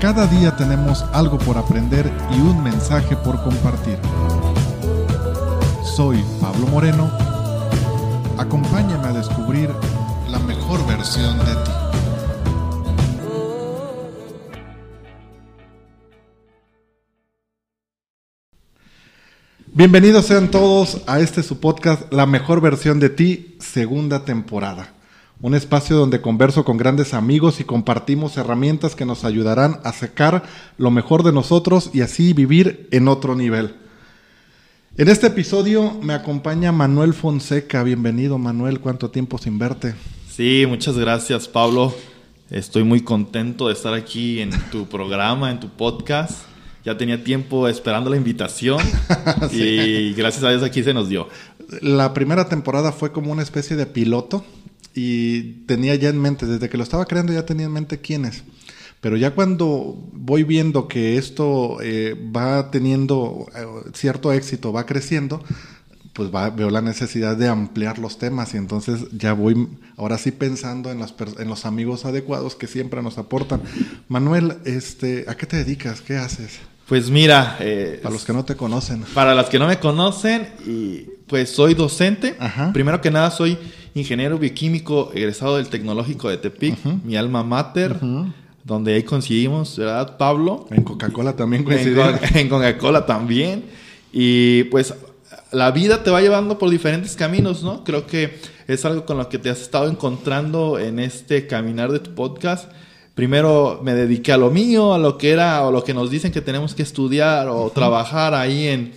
Cada día tenemos algo por aprender y un mensaje por compartir. Soy Pablo Moreno. Acompáñame a descubrir la mejor versión de ti. Bienvenidos sean todos a este su podcast La mejor versión de ti, segunda temporada. Un espacio donde converso con grandes amigos y compartimos herramientas que nos ayudarán a sacar lo mejor de nosotros y así vivir en otro nivel. En este episodio me acompaña Manuel Fonseca. Bienvenido Manuel, ¿cuánto tiempo sin verte? Sí, muchas gracias Pablo. Estoy muy contento de estar aquí en tu programa, en tu podcast. Ya tenía tiempo esperando la invitación y gracias a Dios aquí se nos dio. La primera temporada fue como una especie de piloto y tenía ya en mente, desde que lo estaba creando ya tenía en mente quiénes. Pero ya cuando voy viendo que esto eh, va teniendo eh, cierto éxito, va creciendo, pues veo la necesidad de ampliar los temas y entonces ya voy ahora sí pensando en los, en los amigos adecuados que siempre nos aportan. Manuel, este, ¿a qué te dedicas? ¿Qué haces? Pues mira, eh, para los que no te conocen. Para los que no me conocen, y pues soy docente. Primero que nada soy ingeniero bioquímico egresado del Tecnológico de Tepic, mi alma mater. Donde ahí coincidimos, ¿verdad, Pablo? En Coca-Cola también coincidimos. En Coca-Cola también. Y pues la vida te va llevando por diferentes caminos, ¿no? Creo que es algo con lo que te has estado encontrando en este caminar de tu podcast. Primero me dediqué a lo mío, a lo que era o lo que nos dicen que tenemos que estudiar o trabajar ahí en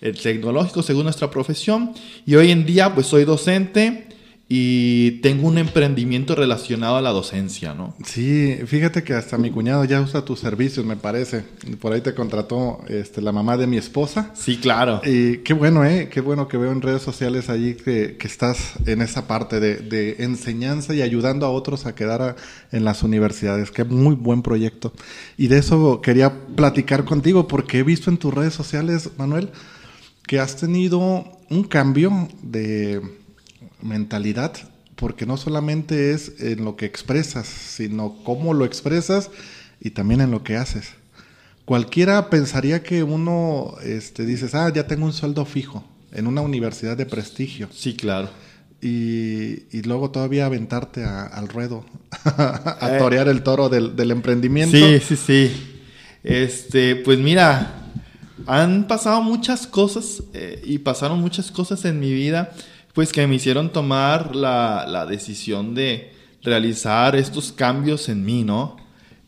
el tecnológico según nuestra profesión. Y hoy en día pues soy docente y tengo un emprendimiento relacionado a la docencia, ¿no? Sí, fíjate que hasta mi cuñado ya usa tus servicios, me parece. Por ahí te contrató este, la mamá de mi esposa. Sí, claro. Y qué bueno, ¿eh? Qué bueno que veo en redes sociales allí que, que estás en esa parte de, de, enseñanza y ayudando a otros a quedar en las universidades. Qué muy buen proyecto. Y de eso quería platicar contigo porque he visto en tus redes sociales, Manuel, que has tenido un cambio de mentalidad, porque no solamente es en lo que expresas, sino cómo lo expresas y también en lo que haces. Cualquiera pensaría que uno este, dices, ah, ya tengo un sueldo fijo en una universidad de prestigio. Sí, claro. Y, y luego todavía aventarte al ruedo, a eh. torear el toro del, del, emprendimiento. Sí, sí, sí. Este, pues mira, han pasado muchas cosas eh, y pasaron muchas cosas en mi vida pues que me hicieron tomar la, decisión de realizar estos cambios en mí, ¿no?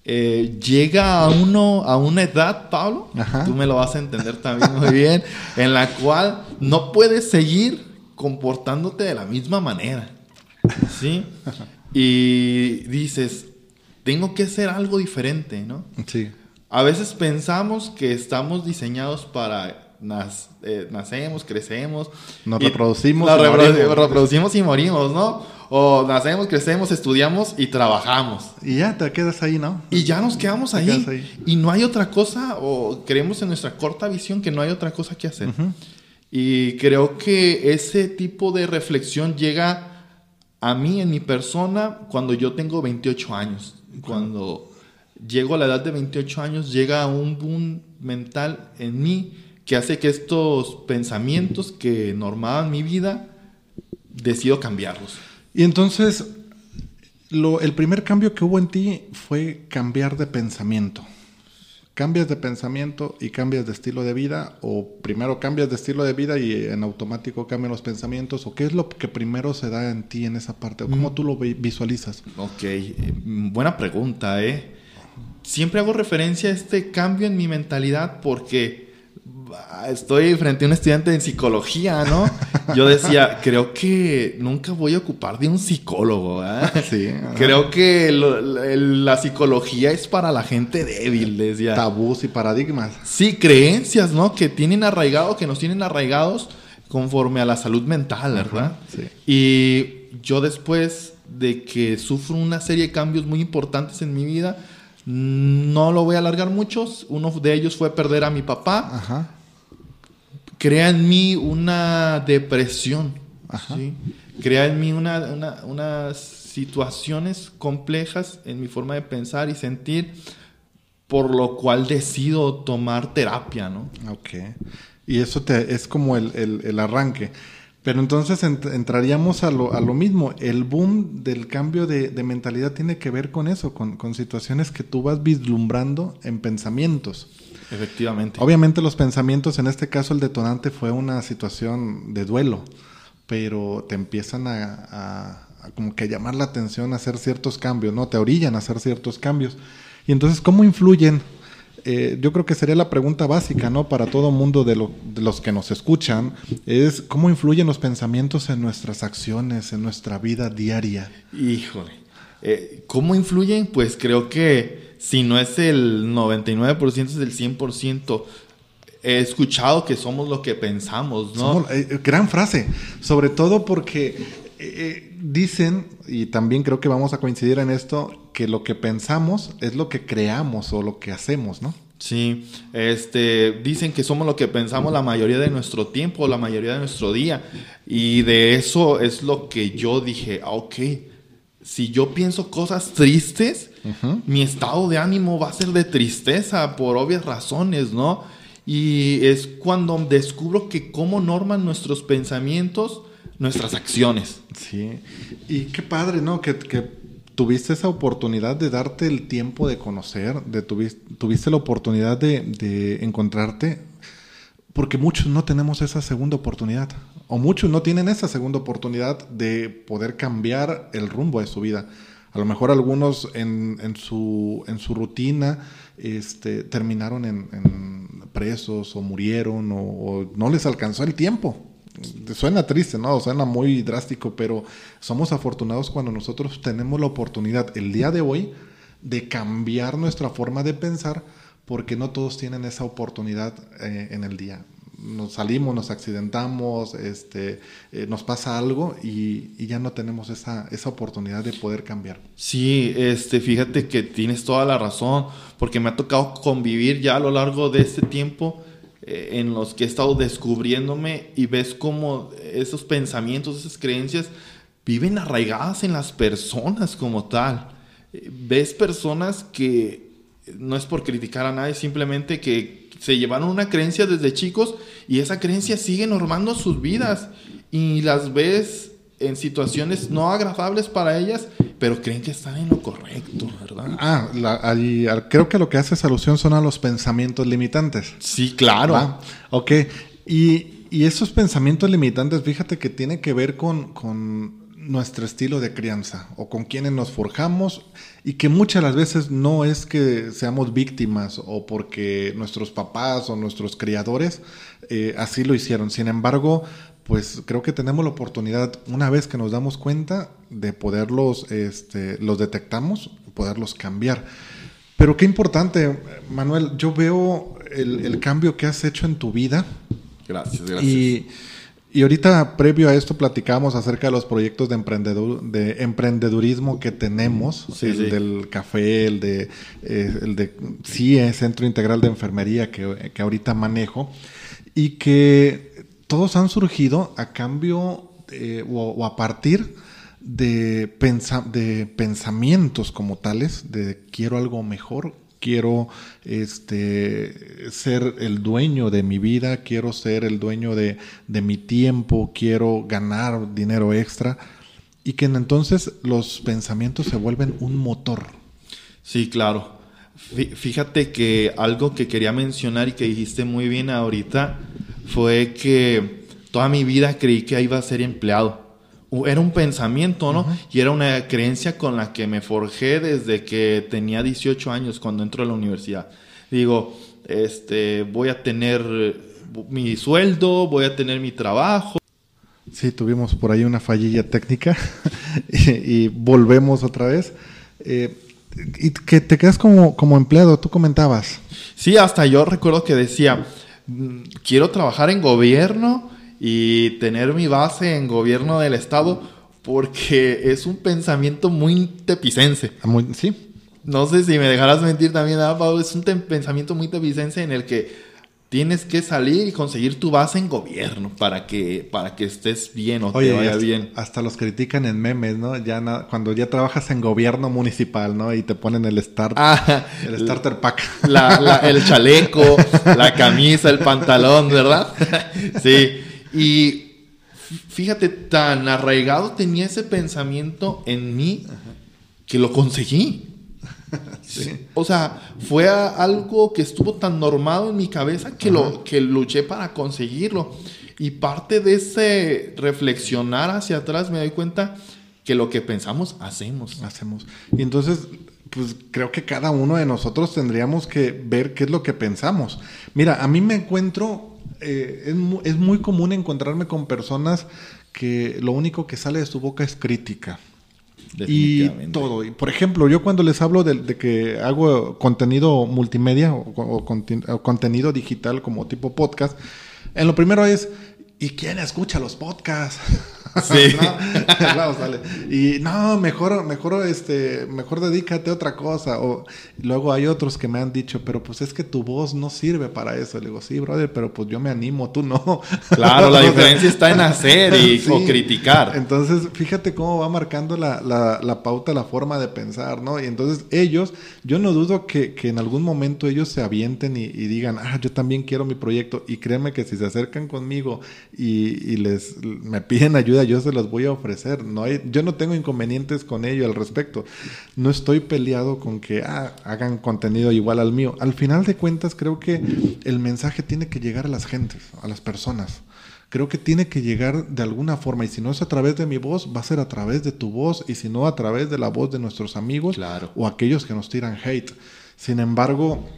Eh, llega a uno a una edad, Pablo, tú me lo vas a entender también muy bien, en la cual no puedes seguir comportándote de la misma manera, ¿sí? Y dices, tengo que hacer algo diferente, ¿no? Sí. A veces pensamos que estamos diseñados para eh, nacemos, crecemos. Nos reproducimos. y morimos. reproducimos y morimos, ¿no? O nacemos, crecemos, estudiamos y trabajamos. Y ya te quedas ahí, ¿no? Y ya nos quedamos ahí. Y no hay otra cosa, o creemos en nuestra corta visión que no hay otra cosa que hacer. Y creo que ese tipo de reflexión llega a mí, en mi persona, cuando yo tengo 28 años. Cuando llego a la edad de 28 años, llega un boom mental en mí que hace que estos pensamientos que normaban mi vida, decido cambiarlos. Y entonces, lo, el primer cambio que hubo en ti fue cambiar de pensamiento. ¿Cambias de pensamiento y cambias de estilo de vida? ¿O primero cambias de estilo de vida y en automático cambian los pensamientos? ¿O qué es lo que primero se da en ti en esa parte? ¿Cómo mm. tú lo visualizas? Ok, eh, buena pregunta, ¿eh? Siempre hago referencia a este cambio en mi mentalidad porque estoy frente a un estudiante en psicología, ¿no? Yo decía, creo que nunca voy a ocupar de un psicólogo. ¿eh? creo que la psicología es para la gente débil, decía. Tabús y paradigmas. Sí, creencias, ¿no? Que tienen arraigado, que nos tienen arraigados conforme a la salud mental, ¿verdad? sí. Y yo después de que sufro una serie de cambios muy importantes en mi vida, no lo voy a alargar muchos. Uno de ellos fue perder a mi papá. Ajá crea en mí una depresión, crea en mí unas situaciones complejas en mi forma de pensar y sentir, por lo cual decido tomar terapia, ¿no? Ok. Y eso te, es como el, el, arranque. Pero entonces entraríamos a lo, a lo, mismo. El boom del cambio de, de mentalidad tiene que ver con eso, con, con, situaciones que tú vas vislumbrando en pensamientos. Efectivamente. Obviamente los pensamientos, en este caso el detonante fue una situación de duelo, pero te empiezan a, a como que llamar la atención a hacer ciertos cambios, ¿no? Te orillan a hacer ciertos cambios. Y entonces, ¿cómo influyen? Eh, yo creo que sería la pregunta básica, ¿no? Para todo mundo de, los que nos escuchan, es cómo influyen los pensamientos en nuestras acciones, en nuestra vida diaria. Híjole. Eh, ¿Cómo influyen? Pues creo que si no es el 99%, es el 100%. He escuchado que somos lo que pensamos, ¿no? Eh, gran frase, sobre todo porque dicen, y también creo que vamos a coincidir en esto, que lo que pensamos es lo que creamos o lo que hacemos, ¿no? Sí, este, dicen que somos lo que pensamos la mayoría de nuestro tiempo, la mayoría de nuestro día. Y de eso es lo que yo dije, ah, ok, si yo pienso cosas tristes, mi estado de ánimo va a ser de tristeza por obvias razones, ¿no? Y es cuando descubro que cómo norman nuestros pensamientos nuestras acciones. Sí, y qué padre, ¿no? Que, tuviste esa oportunidad de darte el tiempo de conocer, de tuviste, la oportunidad de, encontrarte, porque muchos no tenemos esa segunda oportunidad, o muchos no tienen esa segunda oportunidad de poder cambiar el rumbo de su vida. A lo mejor algunos en, en, su, en su rutina este, terminaron en, presos o murieron o no les alcanzó el tiempo suena triste, ¿no? Suena muy drástico, pero somos afortunados cuando nosotros tenemos la oportunidad el día de hoy de cambiar nuestra forma de pensar porque no todos tienen esa oportunidad eh, en el día. Nos salimos, nos accidentamos, este, eh, nos pasa algo y, ya no tenemos esa, esa oportunidad de poder cambiar. Sí, este, fíjate que tienes toda la razón, porque me ha tocado convivir ya a lo largo de este tiempo eh, en los que he estado descubriéndome y ves cómo esos pensamientos, esas creencias viven arraigadas en las personas como tal. Ves personas que no es por criticar a nadie, simplemente que se llevaron una creencia desde chicos y esa creencia sigue normando sus vidas y las ves en situaciones no agradables para ellas, pero creen que están en lo correcto, ¿verdad? Ah, creo que lo que hace alusión son a los pensamientos limitantes. Sí, claro. Ah, ok, y, y, esos pensamientos limitantes, fíjate que tiene que ver con, con nuestro estilo de crianza o con quienes nos forjamos y que muchas las veces no es que seamos víctimas o porque nuestros papás o nuestros criadores eh, así lo hicieron. Sin embargo, pues creo que tenemos la oportunidad, una vez que nos damos cuenta, de poderlos, este, los detectamos, poderlos cambiar. Pero qué importante, Manuel, yo veo el, cambio que has hecho en tu vida. Gracias, gracias. Y, y ahorita, previo a esto, platicamos acerca de los proyectos de, emprendedor, de emprendedurismo que tenemos, el del café, el de, eh, el de CIE, Centro Integral de Enfermería, que, que ahorita manejo, y que todos han surgido a cambio o, a partir de, de pensamientos como tales, de quiero algo mejor, quiero este, ser el dueño de mi vida, quiero ser el dueño de, mi tiempo, quiero ganar dinero extra, y que entonces los pensamientos se vuelven un motor. Sí, claro. Fíjate que algo que quería mencionar y que dijiste muy bien ahorita fue que toda mi vida creí que iba a ser empleado. Era un pensamiento, ¿no? Y era una creencia con la que me forjé desde que tenía 18 años cuando entro a la universidad. Digo, este, voy a tener mi sueldo, voy a tener mi trabajo. Sí, tuvimos por ahí una fallilla técnica y, volvemos otra vez. Eh, y que te quedas como, como empleado, tú comentabas. Sí, hasta yo recuerdo que decía, Mm, quiero trabajar en gobierno y tener mi base en gobierno del Estado porque es un pensamiento muy tepicense. Ah, muy, sí. No sé si me dejarás mentir también, es un pensamiento muy tepicense en el que tienes que salir y conseguir tu base en gobierno para que, para que estés bien o Oye, te vaya hasta, bien. hasta los critican en memes, ¿no? Ya na- cuando ya trabajas en gobierno municipal, ¿no? Y te ponen el start, Ah, el starter pack. la- la- el chaleco, la camisa, el pantalón, ¿verdad? sí. Y fíjate, tan arraigado tenía ese pensamiento en mí que lo conseguí. Sí. O sea, fue algo que estuvo tan normado en mi cabeza que, lo, que luché para conseguirlo. Y parte de ese reflexionar hacia atrás me doy cuenta que lo que pensamos, hacemos. hacemos. Y entonces, pues creo que cada uno de nosotros tendríamos que ver qué es lo que pensamos. Mira, a mí me encuentro, eh, es, mu- es muy común encontrarme con personas que lo único que sale de su boca es crítica. Y todo. Y, por ejemplo, yo cuando les hablo de, de que hago contenido multimedia o, o conten- o contenido digital como tipo podcast, en lo primero es, ¿y quién escucha los podcasts? Sí. no, no, sale. Y no, mejor, mejor, este, mejor dedícate a otra cosa. O luego hay otros que me han dicho, pero pues es que tu voz no sirve para eso. Le digo, sí, brother, pero pues yo me animo, tú no. Claro, la diferencia está en hacer y, Sí. o criticar. Entonces, fíjate cómo va marcando la, la, la pauta, la forma de pensar, ¿no? Y entonces ellos, yo no dudo que, que en algún momento ellos se avienten y, y digan, ah, yo también quiero mi proyecto. Y créeme que si se acercan conmigo y, y les me piden ayuda, yo se los voy a ofrecer. No hay, yo no tengo inconvenientes con ello al respecto. No estoy peleado con que ah, hagan contenido igual al mío. Al final de cuentas, creo que el mensaje tiene que llegar a las gentes, a las personas creo que tiene que llegar de alguna forma y si no es a través de mi voz, va a ser a través de tu voz y si no a través de la voz de nuestros amigos Claro. o aquellos que nos tiran hate. Sin embargo,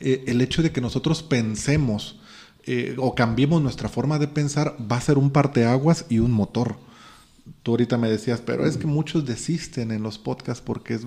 eh, el hecho de que nosotros pensemos eh, o cambiemos nuestra forma de pensar va a ser un parteaguas y un motor. Tú ahorita me decías, pero es que muchos desisten en los podcasts porque es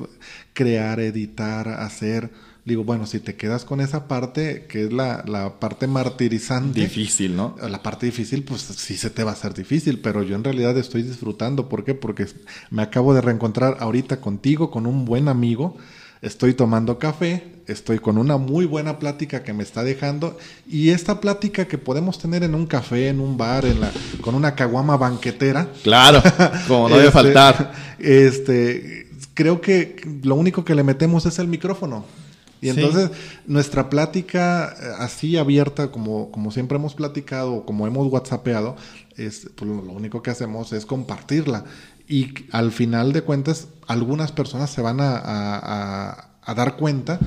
crear, editar, hacer. Digo, bueno, si te quedas con esa parte, que es la, la parte martirizante. Difícil, ¿no? La parte difícil, pues sí se te va a hacer difícil, pero yo en realidad estoy disfrutando. ¿Por qué? Porque me acabo de reencontrar ahorita contigo, con un buen amigo. Estoy tomando café, estoy con una muy buena plática que me está dejando. Y esta plática que podemos tener en un café, en un bar, en la, con una caguama banquetera. Claro, como no debe Este, faltar. Este, creo que lo único que le metemos es el micrófono. Y Sí. entonces nuestra plática eh, así abierta, como, como siempre hemos platicado, o como hemos whatsappeado, es, pues, lo único que hacemos es compartirla. Y al final de cuentas, algunas personas se van a, a- a- a dar cuenta,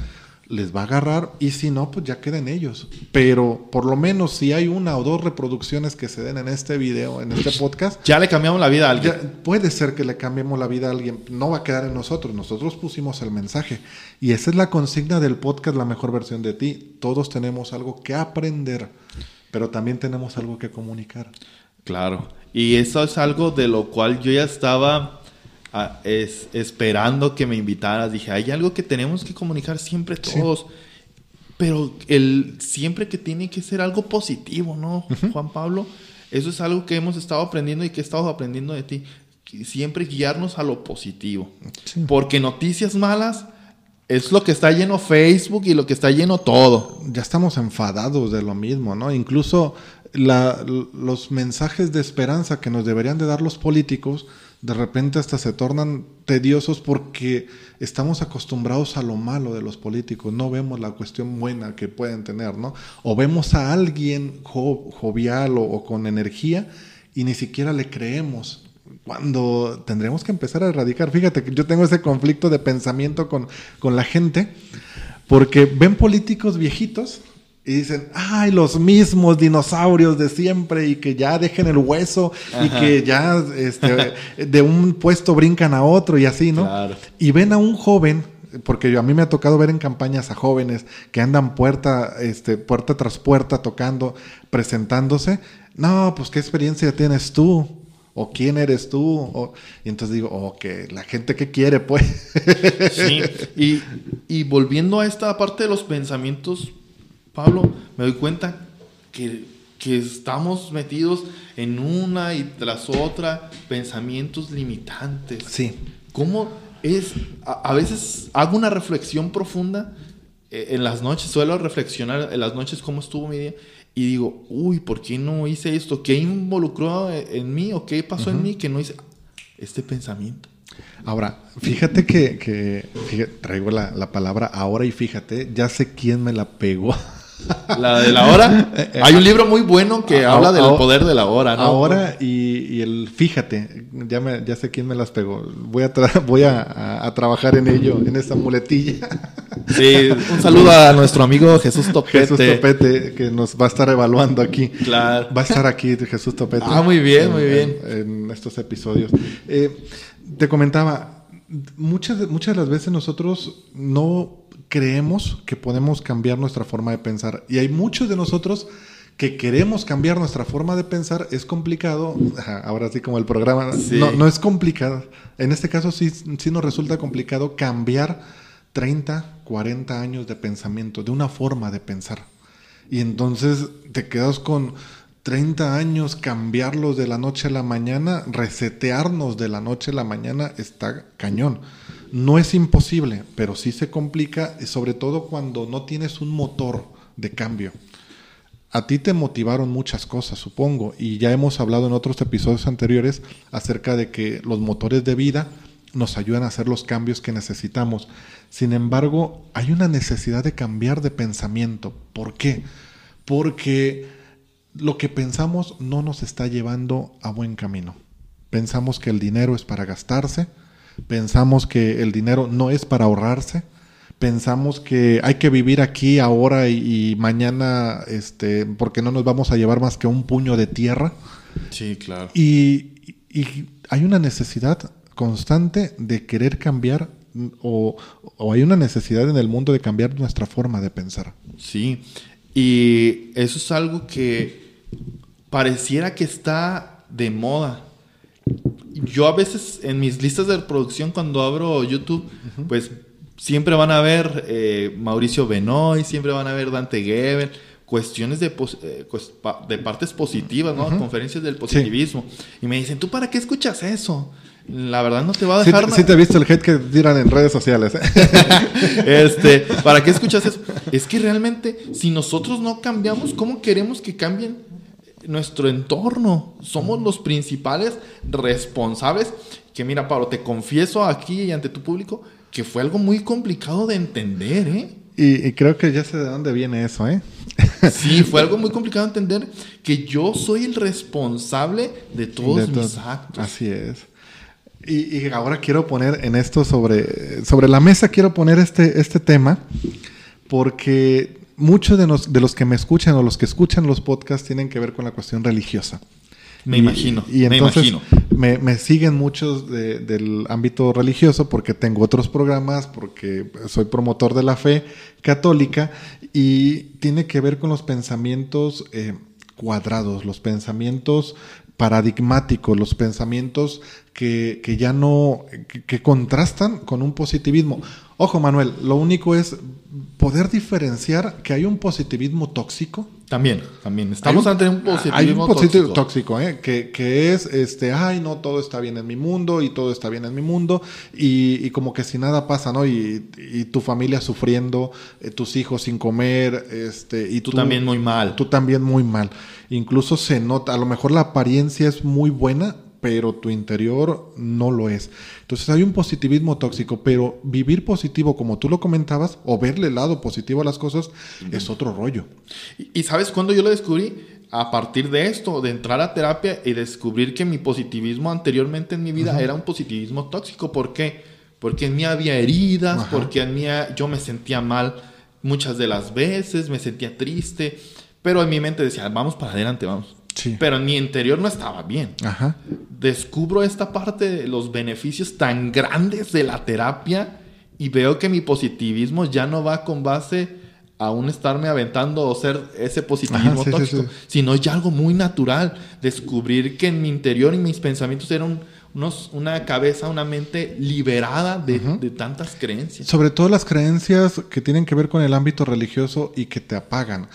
les va a agarrar, y si no, pues ya queden ellos. Pero por lo menos si hay una o dos reproducciones que se den en este video, en este podcast, Ya le cambiamos la vida a alguien. ya, puede ser que le cambiemos la vida a alguien, no va a quedar en nosotros, nosotros pusimos el mensaje. Y esa es la consigna del podcast, la mejor versión de ti. Todos tenemos algo que aprender, pero también tenemos algo que comunicar. Claro. Y eso es algo de lo cual yo ya estaba ah, es- esperando que me invitaras. Dije, hay algo que tenemos que comunicar siempre Sí. todos. Pero el, siempre que tiene que ser algo positivo, ¿no, Juan Pablo? Eso es algo que hemos estado aprendiendo y que he estado aprendiendo de ti. Siempre guiarnos a lo positivo. Sí. Porque noticias malas es lo que está lleno Facebook y lo que está lleno todo. Ya estamos enfadados de lo mismo, ¿no? Incluso los mensajes de esperanza que nos deberían de dar los políticos, de repente hasta se tornan tediosos porque estamos acostumbrados a lo malo de los políticos, no vemos la cuestión buena que pueden tener, ¿no? O vemos a alguien jo- jovial o, o con energía y ni siquiera le creemos. Cuando tendremos que empezar a erradicar, fíjate que yo tengo ese conflicto de pensamiento con, con la gente, porque ven políticos viejitos y dicen, ay, los mismos dinosaurios de siempre y que ya dejen el hueso y que ya este, de un puesto brincan a otro y así, ¿no? Claro. Y ven a un joven, porque a mí me ha tocado ver en campañas a jóvenes que andan puerta, este, puerta tras puerta tocando, presentándose. No, pues qué experiencia tienes tú. O quién eres tú. O- y entonces digo, oh, que la gente que quiere, pues. Sí, y, y volviendo a esta parte de los pensamientos, Pablo, me doy cuenta que, que estamos metidos en una y tras otra pensamientos limitantes. sí. ¿Cómo es? A, a veces hago una reflexión profunda eh, en las noches, suelo reflexionar en las noches cómo estuvo mi día y digo, uy, ¿por qué no hice esto? ¿Qué involucró en mí o qué pasó en mí que no hice este pensamiento? Ahora, fíjate que, traigo la, la, palabra ahora y fíjate, ya sé quién me la pegó. La de la hora. Eh, eh, Hay un libro muy bueno que habla del poder de la hora, ¿no? Ahora y, el fíjate, ya, me, ya sé quién me las pegó. Voy a, voy a, trabajar en ello, en esa muletilla. Sí, un saludo a nuestro amigo Jesús Topete. Jesús Topete, que nos va a estar evaluando aquí. Claro. Va a estar aquí Jesús Topete. Ah, muy bien, muy bien. En, estos episodios. Eh, te comentaba, muchas, muchas de las veces nosotros no creemos que podemos cambiar nuestra forma de pensar. Y hay muchos de nosotros que queremos cambiar nuestra forma de pensar. Es complicado. Ahora sí, como el programa. No, no es complicado. En este caso sí, sí nos resulta complicado cambiar 30, 40 años de pensamiento, de una forma de pensar. Y entonces te quedas con 30 años, cambiarlos de la noche a la mañana, resetearnos de la noche a la mañana, está cañón. No es imposible, pero sí se complica, sobre todo cuando no tienes un motor de cambio. A ti te motivaron muchas cosas, supongo, y ya hemos hablado en otros episodios anteriores acerca de que los motores de vida nos ayudan a hacer los cambios que necesitamos. Sin embargo, hay una necesidad de cambiar de pensamiento. ¿Por qué? Porque lo que pensamos no nos está llevando a buen camino. Pensamos que el dinero es para gastarse, pensamos que el dinero no es para ahorrarse, pensamos que hay que vivir aquí ahora y, mañana, este, porque no nos vamos a llevar más que un puño de tierra. Sí, claro. Y, hay una necesidad constante de querer cambiar o, o, hay una necesidad en el mundo de cambiar nuestra forma de pensar. Sí, y eso es algo que pareciera que está de moda yo a veces en mis listas de reproducción cuando abro YouTube, pues siempre van a ver eh, Mauricio Benoy, siempre van a ver Dante Gebel, cuestiones de, eh, de partes positivas, ¿no? Conferencias del positivismo. Y me dicen, ¿tú para qué escuchas eso? La verdad no te va a dejar sí, Sí te he visto el head que tiran en redes sociales. ¿eh? este, ¿para qué escuchas eso? Es que realmente, si nosotros no cambiamos, ¿cómo queremos que cambien nuestro entorno. Somos los principales responsables. Que mira, Pablo, te confieso aquí y ante tu público que fue algo muy complicado de entender, ¿eh? Y, creo que ya sé de dónde viene eso, ¿eh? sí, fue algo muy complicado de entender que yo soy el responsable de todos mis actos. Así es. Y, y, ahora quiero poner en esto sobre, sobre la mesa, quiero poner este, este tema, porque muchos de, de, los que me escuchan o los que escuchan los podcasts tienen que ver con la cuestión religiosa. Me imagino. Y entonces me, me, siguen muchos del ámbito religioso porque tengo otros programas, porque soy promotor de la fe católica y tiene que ver con los pensamientos eh, cuadrados, los pensamientos paradigmáticos, los pensamientos que, que ya no, que, contrastan con un positivismo. Ojo, Manuel, lo único es poder diferenciar que hay un positivismo tóxico. También, también. Estamos ante un positivismo hay un positivismo tóxico, ¿eh? que, que, es, este, ay, no, todo está bien en mi mundo y todo está bien en mi mundo y, y como que si nada pasa, ¿no? Y, y tu familia sufriendo, eh, tus hijos sin comer, este, y tú, tú también muy mal. Tú también muy mal. Incluso se nota, a lo mejor la apariencia es muy buena, pero tu interior no lo es. Entonces hay un positivismo tóxico, pero vivir positivo, como tú lo comentabas, o verle el lado positivo a las cosas, es otro rollo. ¿Y, sabes cuándo yo lo descubrí? A partir de esto, de entrar a terapia y descubrir que mi positivismo anteriormente en mi vida era un positivismo tóxico. ¿Por qué? Porque en mí había heridas, porque en mí yo me sentía mal muchas de las veces, me sentía triste, pero en mi mente decía, vamos para adelante, vamos pero en mi interior no estaba bien. Descubro esta parte de los beneficios tan grandes de la terapia y veo que mi positivismo ya no va con base a un estarme aventando o ser ese positivismo tóxico, sino ya algo muy natural. Descubrir que en mi interior y mis pensamientos eran unos, una cabeza, una mente liberada de, de, tantas creencias. Sobre todo las creencias que tienen que ver con el ámbito religioso y que te apagan.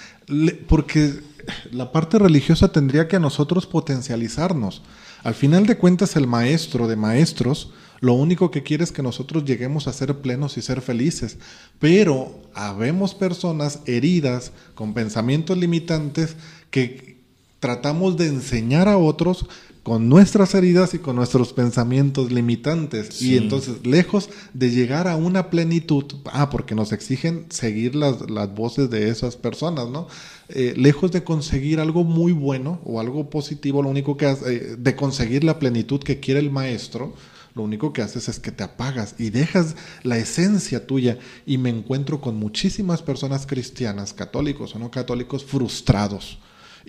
porque la parte religiosa tendría que a nosotros potencializarnos. Al final de cuentas, el maestro de maestros lo único que quiere es que nosotros lleguemos a ser plenos y ser felices. Pero habemos personas heridas con pensamientos limitantes que tratamos de enseñar a otros con nuestras heridas y con nuestros pensamientos limitantes. Y entonces, lejos de llegar a una plenitud, ah, porque nos exigen seguir las, las voces de esas personas, ¿no? Eh, lejos de conseguir algo muy bueno o algo positivo, lo único que hace, eh, de conseguir la plenitud que quiere el maestro, lo único que haces es que te apagas y dejas la esencia tuya. Y me encuentro con muchísimas personas cristianas, católicos o no católicos, frustrados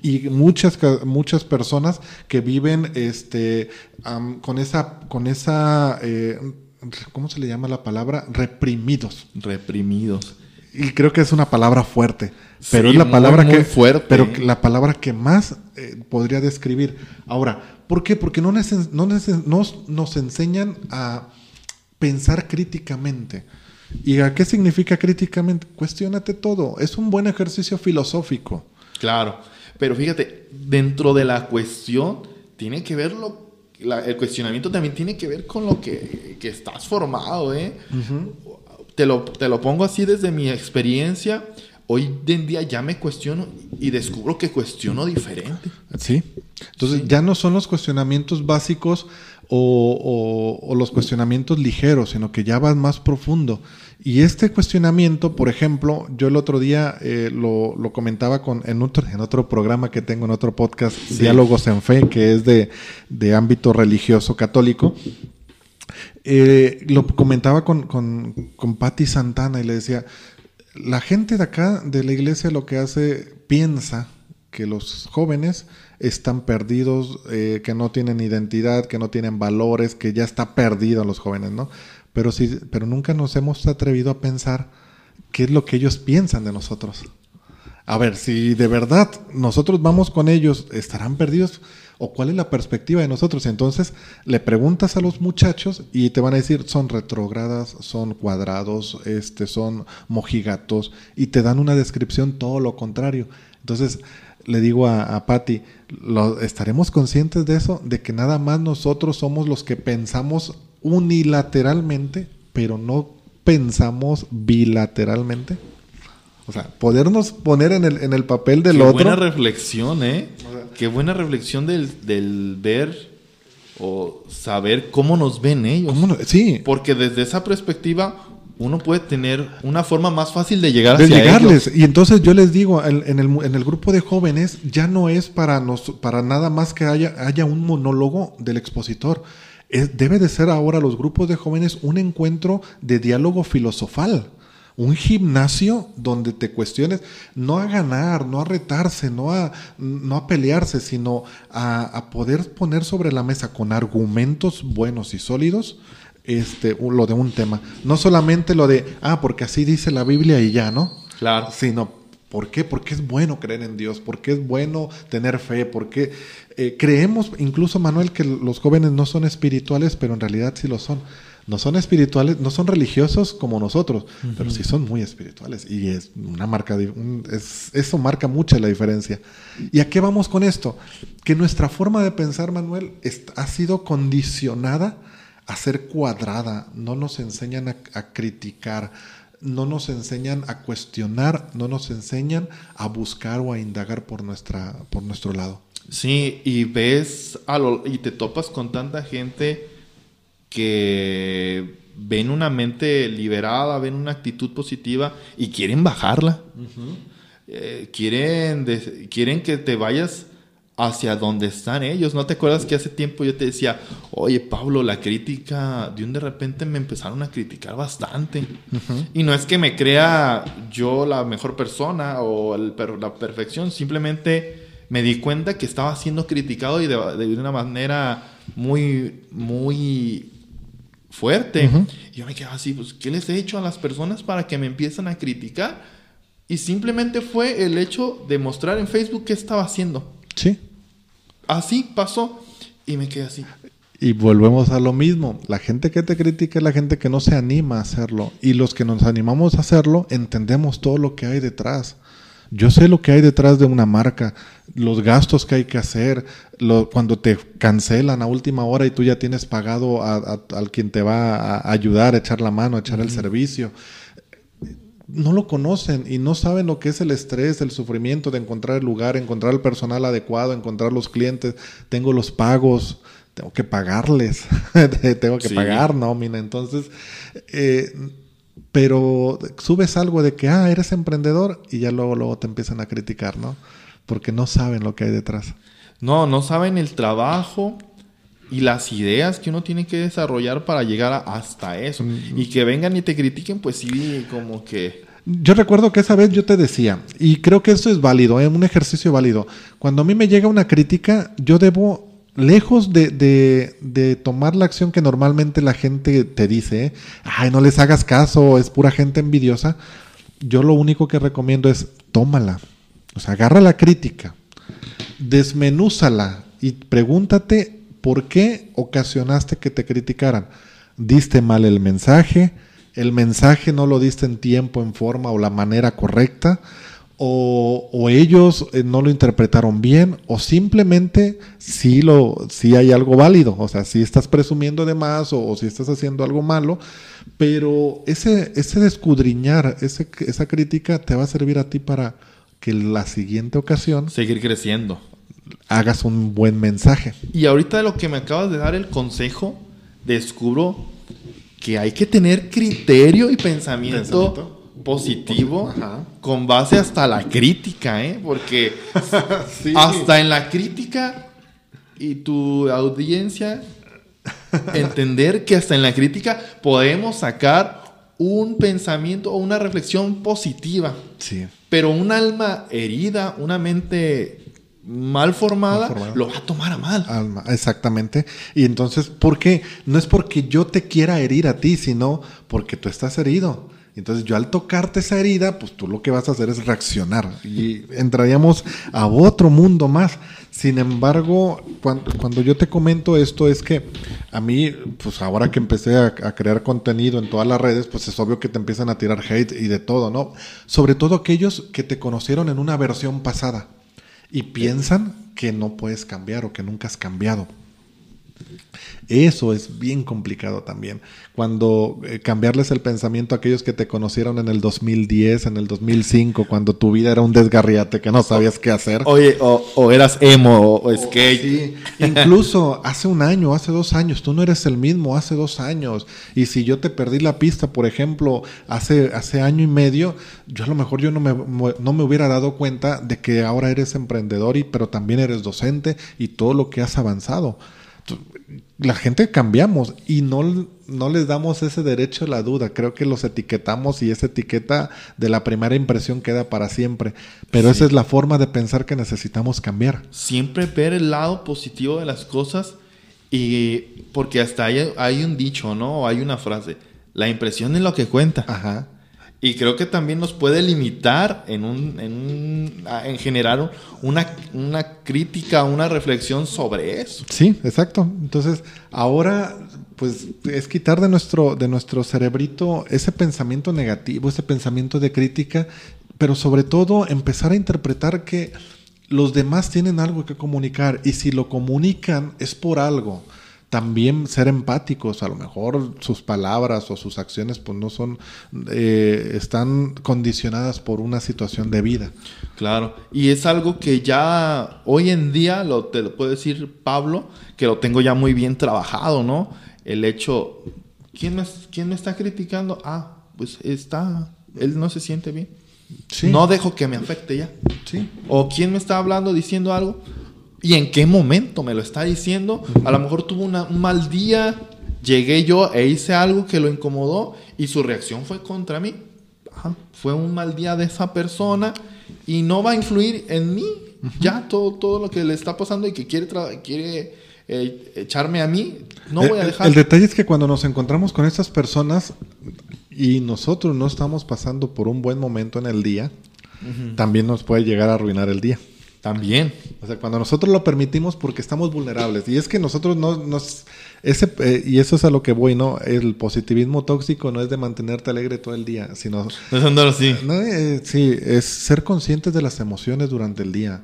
y muchas muchas personas que viven este con esa con esa eh, cómo se le llama la palabra reprimidos reprimidos y creo que es una palabra fuerte pero es la palabra que fuerte pero la palabra que más eh, podría describir ahora ¿por qué? porque no, no nos, nos enseñan a pensar críticamente ¿Y a qué significa críticamente? Cuestiónate todo. Es un buen ejercicio filosófico. Claro. Pero fíjate, dentro de la cuestión, tiene que ver lo, el cuestionamiento también tiene que ver con lo que, que estás formado, ¿eh? te, lo, te lo pongo así desde mi experiencia. Hoy en día ya me cuestiono y descubro que cuestiono diferente. Sí. Entonces ya no son los cuestionamientos básicos o, o, o, los cuestionamientos ligeros, sino que ya vas más profundo. Y este cuestionamiento, por ejemplo, yo el otro día eh, lo, lo, comentaba con, en, otro, en otro programa que tengo, en otro podcast, Diálogos en Fe, que es de, de ámbito religioso católico. Eh, lo comentaba con, con, con Patti Santana y le decía, la gente de acá, de la iglesia, lo que hace, piensa que los jóvenes están perdidos, eh, que no tienen identidad, que no tienen valores, que ya está perdido los jóvenes, ¿no? Pero, sí, pero nunca nos hemos atrevido a pensar qué es lo que ellos piensan de nosotros. A ver, si de verdad nosotros vamos con ellos, ¿estarán perdidos? ¿O cuál es la perspectiva de nosotros? Entonces le preguntas a los muchachos y te van a decir, son retrógradas, son cuadrados, este, son mojigatos, y te dan una descripción todo lo contrario. Entonces le digo a, a Patti, ¿estaremos conscientes de eso? De que nada más nosotros somos los que pensamos unilateralmente, pero no pensamos bilateralmente. O sea, podernos poner en el, en el papel del otro. Qué buena reflexión, ¿eh? Qué buena reflexión del, del, ver o saber cómo nos ven ellos. sí. Porque desde esa perspectiva uno puede tener una forma más fácil de llegar de llegarles. Y entonces yo les digo, en, el, en, el, grupo de jóvenes ya no es para, nos, para nada más que haya, haya un monólogo del expositor debe de ser ahora los grupos de jóvenes un encuentro de diálogo filosofal. Un gimnasio donde te cuestiones no a ganar, no a retarse, no a, no a pelearse, sino a, a poder poner sobre la mesa con argumentos buenos y sólidos este, lo de un tema. No solamente lo de, ah, porque así dice la Biblia y ya, ¿no? Claro. Sino, ¿por qué? Porque es bueno creer en Dios, porque es bueno tener fe, porque eh, creemos, incluso Manuel, que los jóvenes no son espirituales, pero en realidad sí lo son. No son espirituales, no son religiosos como nosotros, pero sí son muy espirituales. Y es una marca, es, eso marca mucha la diferencia. ¿Y a qué vamos con esto? Que nuestra forma de pensar, Manuel, ha sido condicionada a ser cuadrada. No nos enseñan a, a criticar, no nos enseñan a cuestionar, no nos enseñan a buscar o a indagar por, nuestra, por nuestro lado. Sí, y ves a lo, y te topas con tanta gente que ven una mente liberada, ven una actitud positiva y quieren bajarla. Eh, quieren, quieren que te vayas hacia donde están ellos. ¿No te acuerdas que hace tiempo yo te decía, oye Pablo, la crítica, de un de repente me empezaron a criticar bastante? Y no es que me crea yo la mejor persona o la perfección, simplemente me di cuenta que estaba siendo criticado y de, una manera muy, muy fuerte. Y yo me quedaba así, pues, ¿qué les he hecho a las personas para que me empiecen a criticar? Y simplemente fue el hecho de mostrar en Facebook qué estaba haciendo. Sí. Así pasó. Y me quedé así. Y volvemos a lo mismo. La gente que te critica es la gente que no se anima a hacerlo. Y los que nos animamos a hacerlo, entendemos todo lo que hay detrás. Yo sé lo que hay detrás de una marca, los gastos que hay que hacer, cuando te cancelan a última hora y tú ya tienes pagado a, al quien te va a ayudar, a echar la mano, a echar el servicio. No lo conocen y no saben lo que es el estrés, el sufrimiento de encontrar el lugar, encontrar el personal adecuado, encontrar los clientes, tengo los pagos, tengo que pagarles, tengo que pagar nómina. Entonces, eh, pero subes algo de que, ah, eres emprendedor y ya luego, luego te empiezan a criticar, ¿no? Porque no saben lo que hay detrás. No, no saben el trabajo y las ideas que uno tiene que desarrollar para llegar hasta eso. Mm. Y que vengan y te critiquen, pues sí, como que... Yo recuerdo que esa vez yo te decía, y creo que esto es válido, es ¿eh? un ejercicio válido. Cuando a mí me llega una crítica, yo debo, lejos de, de, tomar la acción que normalmente la gente te dice, ¿eh? ay, no les hagas caso, es pura gente envidiosa, yo lo único que recomiendo es tómala. O sea, agarra la crítica, desmenúzala y pregúntate por qué ocasionaste que te criticaran. ¿Diste mal el mensaje? ¿El mensaje no lo diste en tiempo, en forma o la manera correcta? O, ellos eh, no lo interpretaron bien, o simplemente sí, lo, sí hay algo válido, o sea, si estás presumiendo de más o, si estás haciendo algo malo, pero ese, ese descudriñar, ese, esa crítica te va a servir a ti para que la siguiente ocasión... Seguir creciendo hagas un buen mensaje. Y ahorita de lo que me acabas de dar el consejo, descubro que hay que tener criterio y pensamiento, positivo con base hasta la crítica, ¿eh? Porque hasta en la crítica y tu audiencia entender que hasta en la crítica podemos sacar un pensamiento o una reflexión positiva. Sí. Pero un alma herida, una mente mal formada, lo va a tomar a mal. exactamente. Y entonces, ¿por qué? No es porque yo te quiera herir a ti, sino porque tú estás herido. Entonces yo al tocarte esa herida, pues tú lo que vas a hacer es reaccionar y entraríamos a otro mundo más. Sin embargo, cuando, yo te comento esto es que a mí, pues ahora que empecé a, a, crear contenido en todas las redes, pues es obvio que te empiezan a tirar hate y de todo, ¿no? Sobre todo aquellos que te conocieron en una versión pasada y piensan que no puedes cambiar o que nunca has cambiado. Eso es bien complicado también. Cuando eh, cambiarles el pensamiento a aquellos que te conocieron en el 2010, en el 2005, cuando tu vida era un desgarriate que no sabías qué hacer. Oye, o, eras emo o, skate. Sí. Incluso hace un año, hace dos años, tú no eres el mismo hace dos años. Y si yo te perdí la pista, por ejemplo, hace, hace año y medio, yo a lo mejor yo no me, no me hubiera dado cuenta de que ahora eres emprendedor, y, pero también eres docente y todo lo que has avanzado la gente cambiamos y no, no les damos ese derecho a la duda. Creo que los etiquetamos y esa etiqueta de la primera impresión queda para siempre. Pero esa es la forma de pensar que necesitamos cambiar. Siempre ver el lado positivo de las cosas y porque hasta hay, hay un dicho, ¿no? Hay una frase. La impresión es lo que cuenta. Ajá. Y creo que también nos puede limitar en, un, en, en generar una, una crítica, una reflexión sobre eso. Sí, exacto. Entonces, ahora, pues, es quitar de nuestro, de nuestro cerebrito ese pensamiento negativo, ese pensamiento de crítica, pero sobre todo empezar a interpretar que los demás tienen algo que comunicar y si lo comunican es por algo también ser empáticos, a lo mejor sus palabras o sus acciones pues no son, eh, están condicionadas por una situación de vida. Claro, y es algo que ya hoy en día, lo, te lo puede decir Pablo, que lo tengo ya muy bien trabajado, ¿no? El hecho, ¿quién me, quién me está criticando? Ah, pues está, él no se siente bien. No dejo que me afecte ya. Sí. O quién me está hablando, diciendo algo ¿Y en qué momento me lo está diciendo? A lo mejor tuvo un mal día, llegué yo e hice algo que lo incomodó y su reacción fue contra mí. fue un mal día de esa persona y no va a influir en mí. Ya todo, todo lo que le está pasando y que quiere, quiere eh, echarme a mí, no voy a dejar. El, detalle es que cuando nos encontramos con estas personas y nosotros no estamos pasando por un buen momento en el día, también nos puede llegar a arruinar el día. También. O sea, cuando nosotros lo permitimos porque estamos vulnerables. Y es que nosotros no nos... Ese, eh, y eso es a lo que voy, ¿no? El positivismo tóxico no es de mantenerte alegre todo el día, sino... No es andar así. No, eh, sí, es ser conscientes de las emociones durante el día.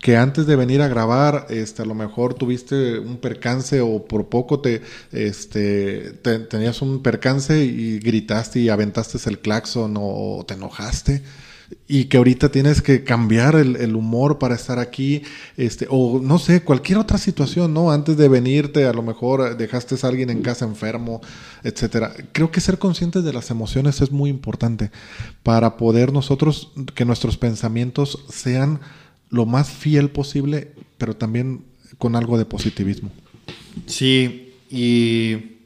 Que antes de venir a grabar, este, a lo mejor tuviste un percance o por poco te, este, te- tenías un percance y gritaste y aventaste el claxon o te enojaste y que ahorita tienes que cambiar el, el humor para estar aquí, este, o no sé, cualquier otra situación, ¿no? Antes de venirte, a lo mejor dejaste a alguien en casa enfermo, etcétera. Creo que ser conscientes de las emociones es muy importante para poder nosotros, que nuestros pensamientos sean lo más fiel posible, pero también con algo de positivismo. Sí, y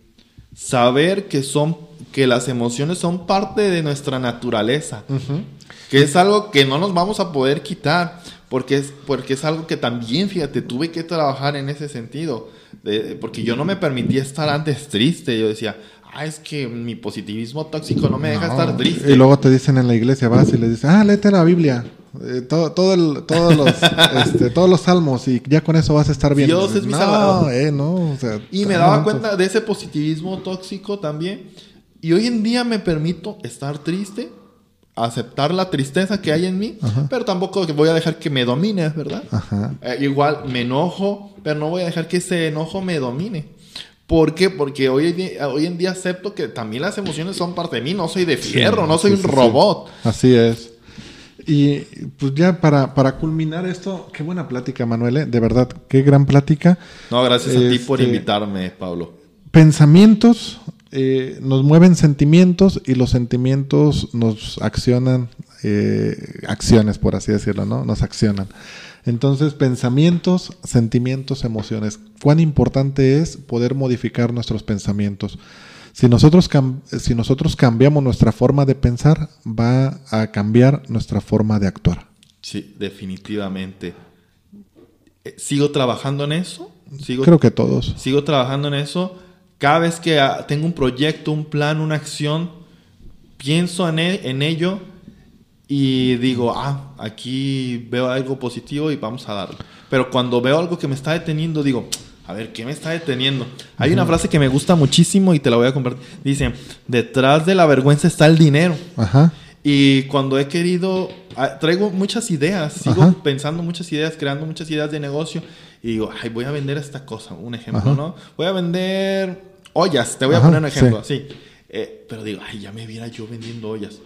saber que son que las emociones son parte de nuestra naturaleza, que es algo que no nos vamos a poder quitar, porque es porque es algo que también, fíjate, tuve que trabajar en ese sentido, de- porque yo no me permitía estar antes triste, yo decía, ah, es que mi positivismo tóxico no me deja No. estar triste. Y luego te dicen en la iglesia, vas y le dices, ah, léete la Biblia. eh, todo, todo el- todos, los, este, todos los salmos y ya con eso vas a estar bien. Dios es mi no, salvador. eh, no, o sea, Y me daba cuenta de ese positivismo tóxico también. Y hoy en día me permito estar triste, aceptar la tristeza que hay en mí, pero tampoco voy a dejar que me domine, ¿verdad? Ajá. Eh, igual me enojo, pero no voy a dejar que ese enojo me domine. ¿Por qué? Porque hoy, en día- hoy en día acepto que también las emociones son parte de mí. No soy de fierro, no soy Sí, un sí, robot. Así es. Y pues ya para, para culminar esto, qué buena plática, Manuel, ¿eh? de verdad, qué gran plática. No, gracias a ti por Este- invitarme, Pablo. Pensamientos eh, nos mueven sentimientos y los sentimientos nos accionan eh, acciones, por así decirlo, ¿no? Nos accionan. Entonces, pensamientos, sentimientos, emociones. ¿Cuán importante es poder modificar nuestros pensamientos? Si nosotros, si nosotros cambiamos nuestra forma de pensar, va a cambiar nuestra forma de actuar. Sí, definitivamente. Eh, Sigo trabajando en eso. Sigo Creo que todos. sigo trabajando en eso. Cada vez que ah, tengo un proyecto, un plan, una acción, pienso en, e- en ello y digo, ah, aquí veo algo positivo y vamos a darle. Pero cuando veo algo que me está deteniendo, digo, a ver, ¿qué me está deteniendo? Hay una frase que me gusta muchísimo y te la voy a compartir. Dice, detrás de la vergüenza está el dinero. Ajá. Y cuando he querido, ah, traigo muchas ideas, sigo Ajá. pensando muchas ideas, creando muchas ideas de negocio. Y digo, ay, voy a vender esta cosa, un ejemplo, Ajá. ¿no? Voy a vender ollas, te voy a poner un ejemplo, sí. así. Eh, pero digo, ay, ya me viera yo vendiendo ollas.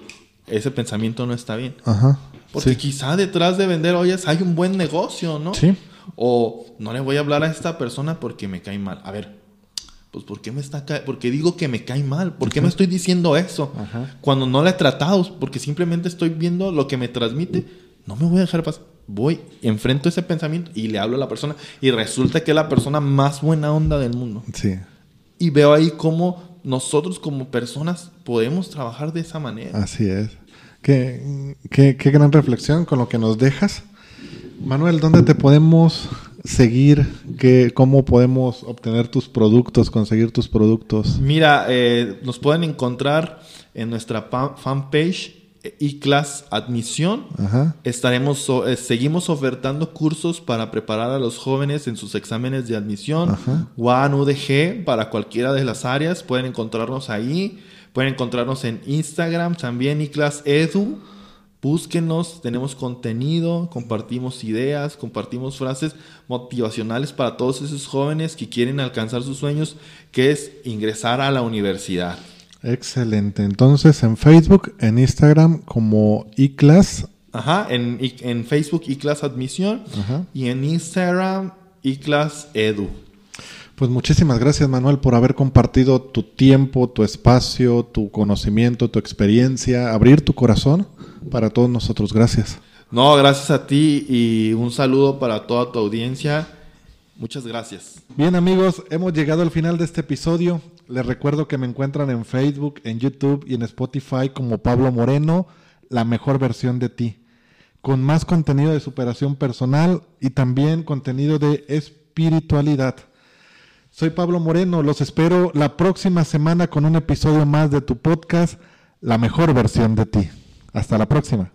Ese pensamiento no está bien. Ajá. Porque Sí. quizá detrás de vender ollas hay un buen negocio, ¿no? Sí. O no le voy a hablar a esta persona porque me cae mal. A ver, pues ¿por qué me está ca- ¿Por qué digo que me cae mal? ¿Por qué me estoy diciendo eso? Ajá. Cuando no la he tratado, porque simplemente estoy viendo lo que me transmite, no me voy a dejar pasar. Voy, enfrento ese pensamiento y le hablo a la persona y resulta que es la persona más buena onda del mundo. Sí. Y veo ahí cómo nosotros como personas podemos trabajar de esa manera. Así es. Qué, qué- qué gran reflexión con lo que nos dejas. Manuel, ¿dónde te podemos seguir? ¿Qué, ¿Cómo podemos obtener tus productos, conseguir tus productos? Mira, eh, nos pueden encontrar en nuestra pa- fanpage eClass Admisión. Ajá. Estaremos, eh, seguimos ofertando cursos para preparar a los jóvenes en sus exámenes de admisión. Ajá. WAN, UDG, para cualquiera de las áreas. Pueden encontrarnos ahí. Pueden encontrarnos en Instagram también, eClass Edu. Búsquenos, tenemos contenido, compartimos ideas, compartimos frases motivacionales para todos esos jóvenes que quieren alcanzar sus sueños, que es ingresar a la universidad. Excelente. Entonces, en Facebook, en Instagram, como eClass. Ajá, en, en Facebook eClass Admisión Ajá. y en Instagram eClass Edu. Pues muchísimas gracias, Manuel, por haber compartido tu tiempo, tu espacio, tu conocimiento, tu experiencia, abrir tu corazón para todos nosotros. Gracias. No, gracias a ti y un saludo para toda tu audiencia. Muchas gracias. Bien amigos, hemos llegado al final de este episodio. Les recuerdo que me encuentran en Facebook, en YouTube y en Spotify como Pablo Moreno, la mejor versión de ti, con más contenido de superación personal y también contenido de espiritualidad. Soy Pablo Moreno, los espero la próxima semana con un episodio más de tu podcast, la mejor versión de ti. Hasta la próxima.